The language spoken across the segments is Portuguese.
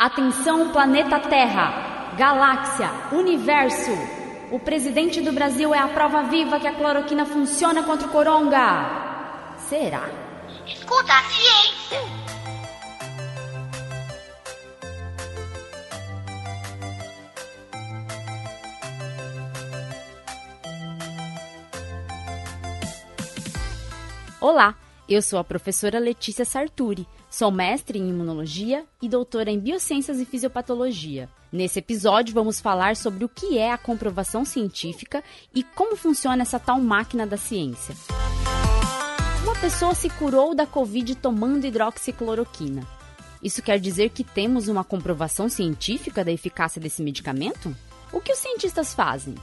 Atenção, planeta Terra, galáxia, universo. O presidente do Brasil é a prova viva que a cloroquina funciona contra o coronga. Será? Escuta a ciência. Olá, eu sou a professora Letícia Sarturi. Sou mestre em imunologia e doutora em biociências e fisiopatologia. Nesse episódio, vamos falar sobre o que é a comprovação científica e como funciona essa tal máquina da ciência. Uma pessoa se curou da Covid tomando hidroxicloroquina. Isso quer dizer que temos uma comprovação científica da eficácia desse medicamento? O que os cientistas fazem?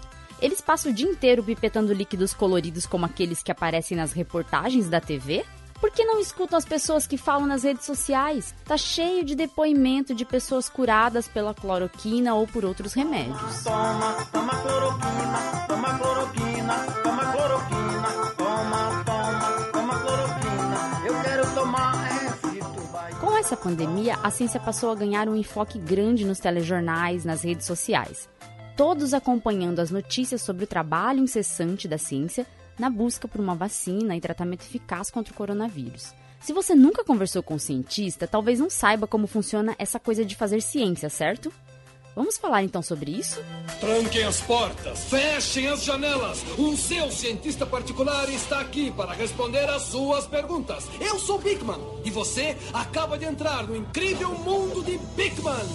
Eles passam o dia inteiro pipetando líquidos coloridos como aqueles que aparecem nas reportagens da TV? Por que não escutam as pessoas que falam nas redes sociais? Tá cheio de depoimento de pessoas curadas pela cloroquina ou por outros remédios. Toma, toma cloroquina, toma cloroquina, toma cloroquina, toma, toma, toma cloroquina. Eu quero tomar. Com essa pandemia, a ciência passou a ganhar um enfoque grande nos telejornais, nas redes sociais. Todos acompanhando as notícias sobre o trabalho incessante da ciência na busca por uma vacina e tratamento eficaz contra o coronavírus. Se você nunca conversou com um cientista, talvez não saiba como funciona essa coisa de fazer ciência, certo? Vamos falar então sobre isso? Tranquem as portas, fechem as janelas. O seu cientista particular está aqui para responder às suas perguntas. Eu sou Bigman e você acaba de entrar no incrível mundo de Bigman.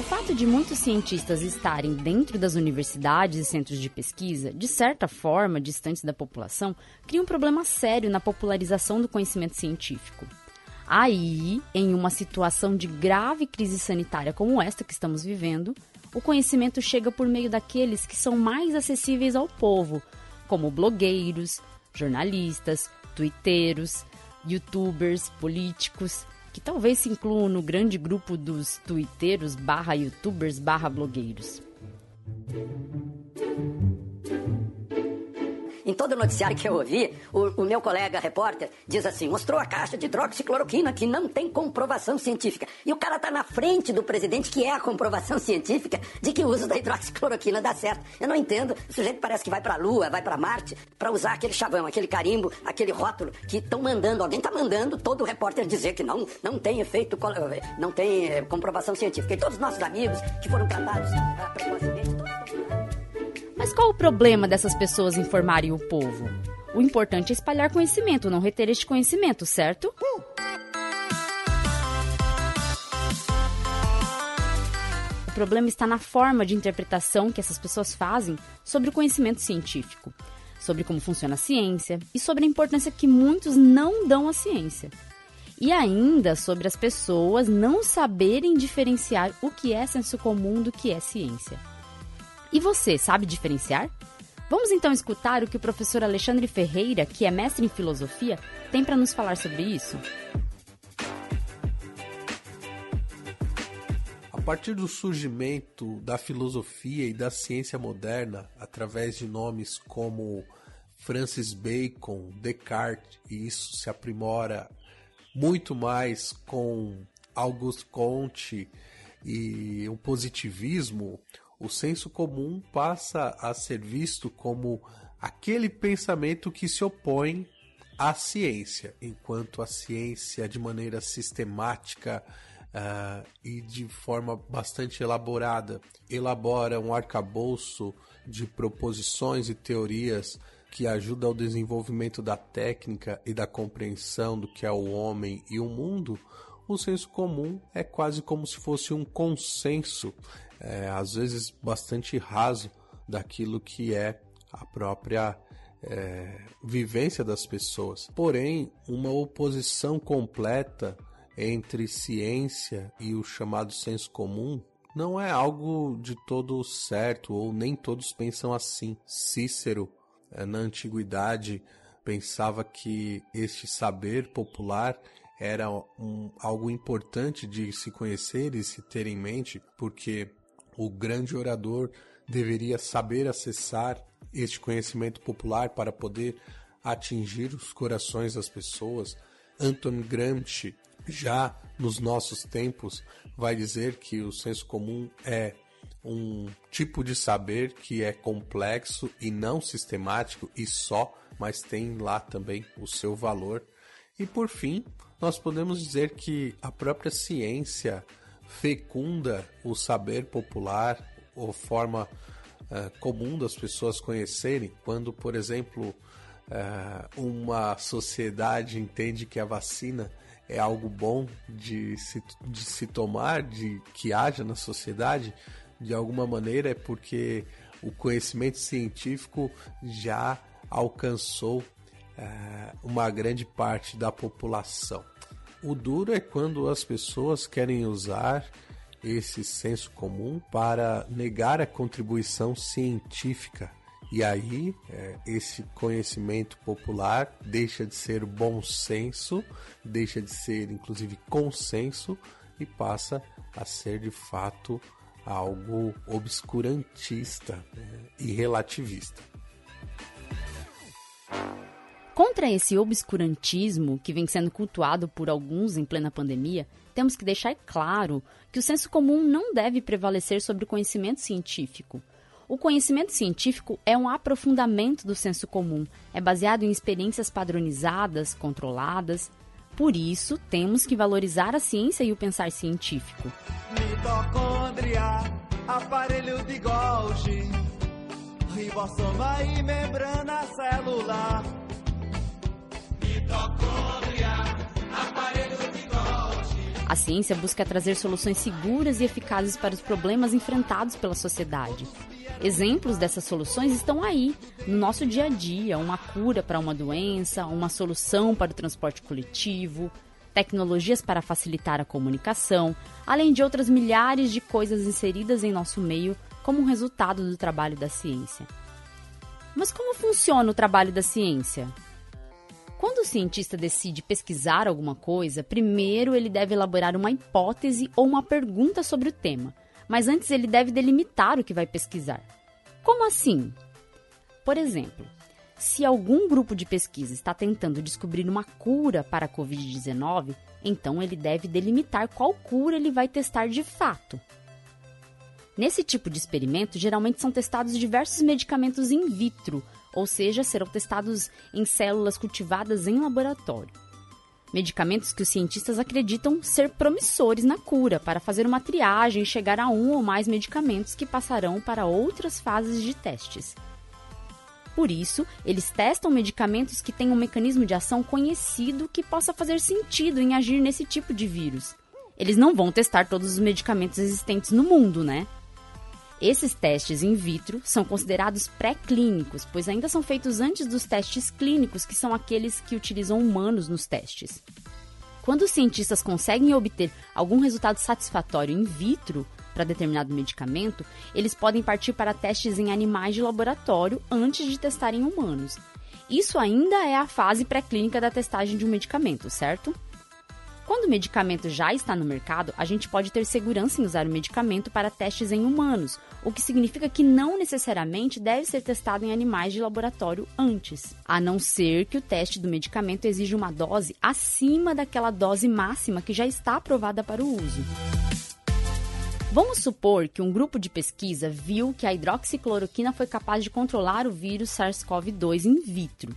O fato de muitos cientistas estarem dentro das universidades e centros de pesquisa, de certa forma distantes da população, cria um problema sério na popularização do conhecimento científico. Aí, em uma situação de grave crise sanitária como esta que estamos vivendo, o conhecimento chega por meio daqueles que são mais acessíveis ao povo, como blogueiros, jornalistas, twitteiros, youtubers, políticos, que talvez se incluam no grande grupo dos twitteiros barra youtubers barra blogueiros. Em todo noticiário que eu ouvi, o, o meu colega repórter diz assim: mostrou a caixa de hidroxicloroquina que não tem comprovação científica. E o cara tá na frente do presidente, que é a comprovação científica de que o uso da hidroxicloroquina dá certo. Eu não entendo. O sujeito parece que vai pra Lua, vai pra Marte, para usar aquele chavão, aquele carimbo, aquele rótulo que estão mandando. Alguém tá mandando todo repórter dizer que não, não tem efeito, não tem eh, comprovação científica. E todos os nossos amigos que foram tratados ah, precocemente, Mas qual o problema dessas pessoas informarem o povo? O importante é espalhar conhecimento, não reter este conhecimento, certo? O problema está na forma de interpretação que essas pessoas fazem sobre o conhecimento científico, sobre como funciona a ciência e sobre a importância que muitos não dão à ciência. E ainda sobre as pessoas não saberem diferenciar o que é senso comum do que é ciência. E você sabe diferenciar? Vamos então escutar o que o professor Alexandre Ferreira, que é mestre em filosofia, tem para nos falar sobre isso. A partir do surgimento da filosofia e da ciência moderna, através de nomes como Francis Bacon, Descartes, e isso se aprimora muito mais com Auguste Comte e o positivismo, o senso comum passa a ser visto como aquele pensamento que se opõe à ciência, enquanto a ciência, de maneira sistemática uh, e de forma bastante elaborada, elabora um arcabouço de proposições e teorias que ajuda ao desenvolvimento da técnica e da compreensão do que é o homem e o mundo, o senso comum é quase como se fosse um consenso é, às vezes bastante raso daquilo que é a própria é, vivência das pessoas. Porém, uma oposição completa entre ciência e o chamado senso comum não é algo de todo certo, ou nem todos pensam assim. Cícero, é, na antiguidade, pensava que este saber popular era um, algo importante de se conhecer e se ter em mente, porque o grande orador deveria saber acessar este conhecimento popular para poder atingir os corações das pessoas. Anton Gramsci, já nos nossos tempos, vai dizer que o senso comum é um tipo de saber que é complexo e não sistemático e só, mas tem lá também o seu valor. E por fim, nós podemos dizer que a própria ciência fecunda o saber popular ou forma uh, comum das pessoas conhecerem, quando, por exemplo, uh, uma sociedade entende que a vacina é algo bom de se, de se tomar, de que haja na sociedade, de alguma maneira é porque o conhecimento científico já alcançou uh, uma grande parte da população. O duro é quando as pessoas querem usar esse senso comum para negar a contribuição científica. E aí, é, esse conhecimento popular deixa de ser bom senso, deixa de ser inclusive consenso e passa a ser de fato algo obscurantista né, e relativista. Contra esse obscurantismo que vem sendo cultuado por alguns em plena pandemia, temos que deixar claro que o senso comum não deve prevalecer sobre o conhecimento científico. O conhecimento científico é um aprofundamento do senso comum, é baseado em experiências padronizadas, controladas. Por isso, temos que valorizar a ciência e o pensar científico. Mitocôndria, aparelho de Golgi, ribossoma e membrana celular. A ciência busca trazer soluções seguras e eficazes para os problemas enfrentados pela sociedade. Exemplos dessas soluções estão aí, no nosso dia a dia: uma cura para uma doença, uma solução para o transporte coletivo, tecnologias para facilitar a comunicação, além de outras milhares de coisas inseridas em nosso meio como resultado do trabalho da ciência. Mas como funciona o trabalho da ciência? Quando o cientista decide pesquisar alguma coisa, primeiro ele deve elaborar uma hipótese ou uma pergunta sobre o tema, mas antes ele deve delimitar o que vai pesquisar. Como assim? Por exemplo, se algum grupo de pesquisa está tentando descobrir uma cura para a Covid-19, então ele deve delimitar qual cura ele vai testar de fato. Nesse tipo de experimento, geralmente são testados diversos medicamentos in vitro, ou seja, serão testados em células cultivadas em laboratório. Medicamentos que os cientistas acreditam ser promissores na cura, para fazer uma triagem e chegar a um ou mais medicamentos que passarão para outras fases de testes. Por isso, eles testam medicamentos que têm um mecanismo de ação conhecido que possa fazer sentido em agir nesse tipo de vírus. Eles não vão testar todos os medicamentos existentes no mundo, né? Esses testes in vitro são considerados pré-clínicos, pois ainda são feitos antes dos testes clínicos, que são aqueles que utilizam humanos nos testes. Quando os cientistas conseguem obter algum resultado satisfatório in vitro para determinado medicamento, eles podem partir para testes em animais de laboratório antes de testar em humanos. Isso ainda é a fase pré-clínica da testagem de um medicamento, certo? Quando o medicamento já está no mercado, a gente pode ter segurança em usar o medicamento para testes em humanos, o que significa que não necessariamente deve ser testado em animais de laboratório antes, a não ser que o teste do medicamento exija uma dose acima daquela dose máxima que já está aprovada para o uso. Vamos supor que um grupo de pesquisa viu que a hidroxicloroquina foi capaz de controlar o vírus SARS-CoV-2 in vitro.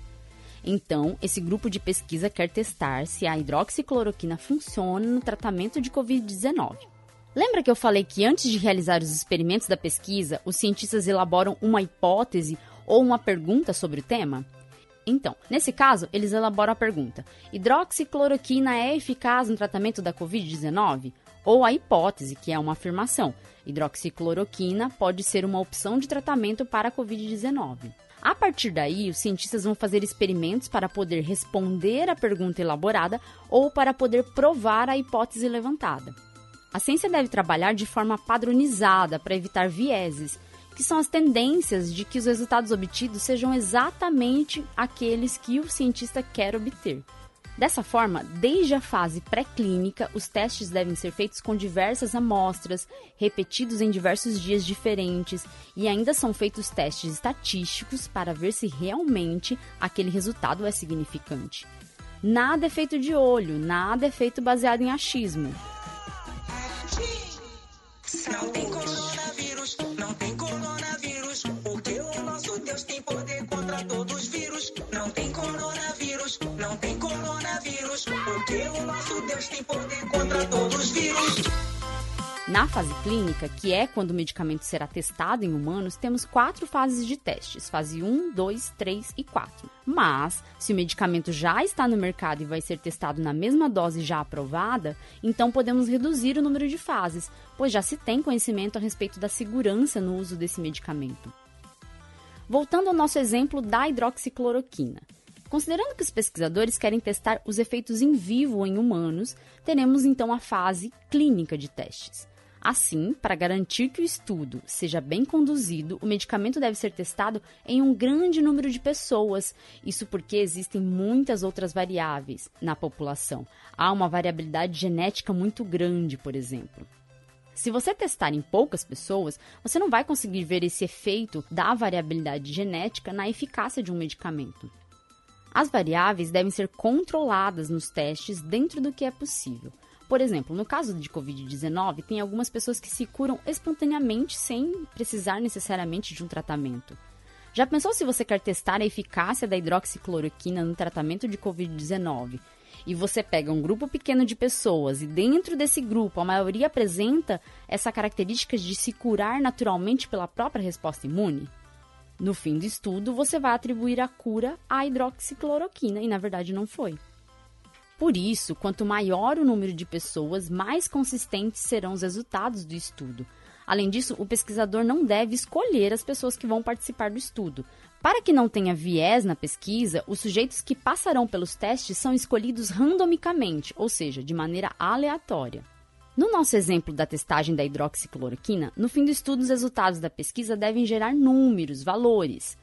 Então, esse grupo de pesquisa quer testar se a hidroxicloroquina funciona no tratamento de Covid-19. Lembra que eu falei que antes de realizar os experimentos da pesquisa, os cientistas elaboram uma hipótese ou uma pergunta sobre o tema? Então, nesse caso, eles elaboram a pergunta: hidroxicloroquina é eficaz no tratamento da Covid-19? Ou a hipótese, que é uma afirmação: hidroxicloroquina pode ser uma opção de tratamento para a Covid-19. A partir daí, os cientistas vão fazer experimentos para poder responder à pergunta elaborada ou para poder provar a hipótese levantada. A ciência deve trabalhar de forma padronizada para evitar vieses, que são as tendências de que os resultados obtidos sejam exatamente aqueles que o cientista quer obter. Dessa forma, desde a fase pré-clínica, os testes devem ser feitos com diversas amostras, repetidos em diversos dias diferentes, e ainda são feitos testes estatísticos para ver se realmente aquele resultado é significante. Nada é feito de olho, nada é feito baseado em achismo. Não tem coronavírus, não tem coronavírus, porque o nosso Deus tem poder contra todos os vírus. Não tem coronavírus, não tem coronavírus, porque o nosso Deus tem poder contra todos os vírus. Na fase clínica, que é quando o medicamento será testado em humanos, temos quatro fases de testes: fase 1, 2, 3 e 4. Mas, se o medicamento já está no mercado e vai ser testado na mesma dose já aprovada, então podemos reduzir o número de fases, pois já se tem conhecimento a respeito da segurança no uso desse medicamento. Voltando ao nosso exemplo da hidroxicloroquina. Considerando que os pesquisadores querem testar os efeitos em vivo em humanos, teremos então a fase clínica de testes. Assim, para garantir que o estudo seja bem conduzido, o medicamento deve ser testado em um grande número de pessoas. Isso porque existem muitas outras variáveis na população. Há uma variabilidade genética muito grande, por exemplo. Se você testar em poucas pessoas, você não vai conseguir ver esse efeito da variabilidade genética na eficácia de um medicamento. As variáveis devem ser controladas nos testes dentro do que é possível. Por exemplo, no caso de Covid-19, tem algumas pessoas que se curam espontaneamente sem precisar necessariamente de um tratamento. Já pensou se você quer testar a eficácia da hidroxicloroquina no tratamento de Covid-19? E você pega um grupo pequeno de pessoas e dentro desse grupo a maioria apresenta essa característica de se curar naturalmente pela própria resposta imune? No fim do estudo, você vai atribuir a cura à hidroxicloroquina e na verdade não foi. Por isso, quanto maior o número de pessoas, mais consistentes serão os resultados do estudo. Além disso, o pesquisador não deve escolher as pessoas que vão participar do estudo. Para que não tenha viés na pesquisa, os sujeitos que passarão pelos testes são escolhidos randomicamente, ou seja, de maneira aleatória. No nosso exemplo da testagem da hidroxicloroquina, no fim do estudo, os resultados da pesquisa devem gerar números, valores.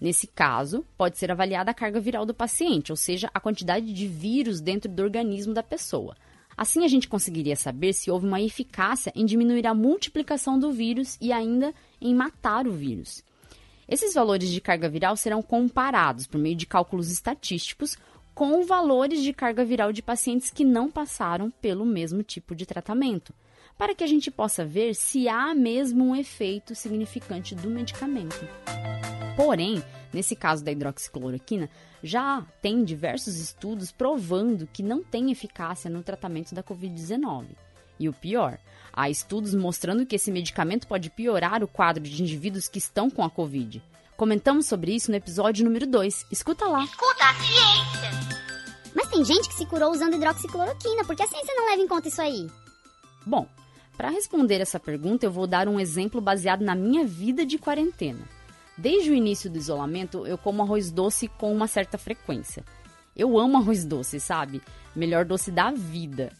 Nesse caso, pode ser avaliada a carga viral do paciente, ou seja, a quantidade de vírus dentro do organismo da pessoa. Assim, a gente conseguiria saber se houve uma eficácia em diminuir a multiplicação do vírus e ainda em matar o vírus. Esses valores de carga viral serão comparados por meio de cálculos estatísticos com valores de carga viral de pacientes que não passaram pelo mesmo tipo de tratamento, para que a gente possa ver se há mesmo um efeito significante do medicamento. Porém, nesse caso da hidroxicloroquina, já tem diversos estudos provando que não tem eficácia no tratamento da Covid-19. E o pior, há estudos mostrando que esse medicamento pode piorar o quadro de indivíduos que estão com a Covid. Comentamos sobre isso no episódio número 2. Escuta lá. Escuta a ciência. Mas tem gente que se curou usando hidroxicloroquina, porque a ciência não leva em conta isso aí. Bom, para responder essa pergunta, eu vou dar um exemplo baseado na minha vida de quarentena. Desde o início do isolamento, eu como arroz doce com uma certa frequência. Eu amo arroz doce, sabe? Melhor doce da vida.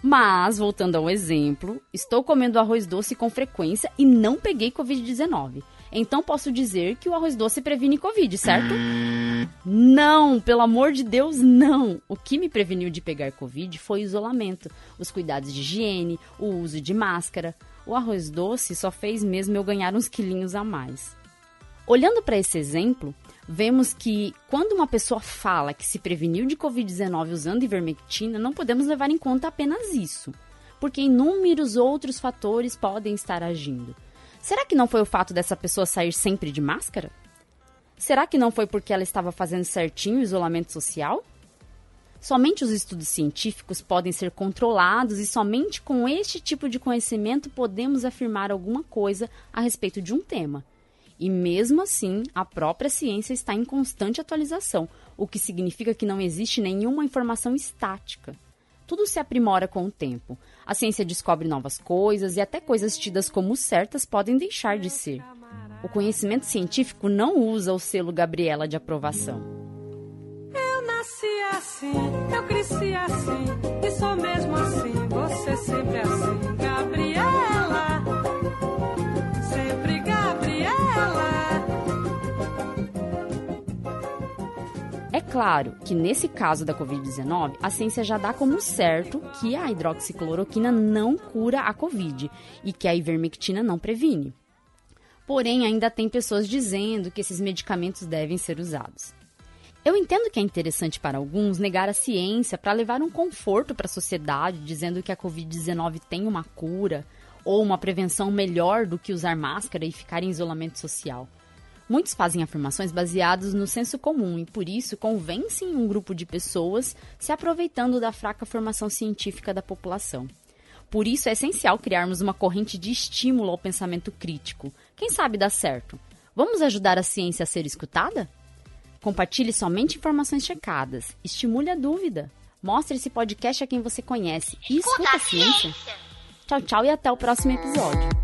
Mas, voltando ao exemplo, estou comendo arroz doce com frequência e não peguei Covid-19. Então posso dizer que o arroz doce previne Covid, certo? Não, pelo amor de Deus, não. O que me preveniu de pegar Covid foi o isolamento, os cuidados de higiene, o uso de máscara. O arroz doce só fez mesmo eu ganhar uns quilinhos a mais. Olhando para esse exemplo, vemos que quando uma pessoa fala que se preveniu de Covid-19 usando ivermectina, não podemos levar em conta apenas isso, porque inúmeros outros fatores podem estar agindo. Será que não foi o fato dessa pessoa sair sempre de máscara? Será que não foi porque ela estava fazendo certinho o isolamento social? Somente os estudos científicos podem ser controlados e somente com este tipo de conhecimento podemos afirmar alguma coisa a respeito de um tema. E mesmo assim, a própria ciência está em constante atualização, o que significa que não existe nenhuma informação estática. Tudo se aprimora com o tempo. A ciência descobre novas coisas e até coisas tidas como certas podem deixar de ser. O conhecimento científico não usa o selo Gabriela de aprovação. Eu nasci assim, eu cresci assim, e sou mesmo assim, você sempre assim, Gabriela. claro que nesse caso da Covid-19, a ciência já dá como certo que a hidroxicloroquina não cura a Covid e que a ivermectina não previne. Porém, ainda tem pessoas dizendo que esses medicamentos devem ser usados. Eu entendo que é interessante para alguns negar a ciência para levar um conforto para a sociedade, dizendo que a Covid-19 tem uma cura ou uma prevenção melhor do que usar máscara e ficar em isolamento social. Muitos fazem afirmações baseadas no senso comum e, por isso, convencem um grupo de pessoas se aproveitando da fraca formação científica da população. Por isso, é essencial criarmos uma corrente de estímulo ao pensamento crítico. Quem sabe dá certo? Vamos ajudar a ciência a ser escutada? Compartilhe somente informações checadas. Estimule a dúvida. Mostre esse podcast a quem você conhece e escuta a ciência. Tchau, tchau e até o próximo episódio.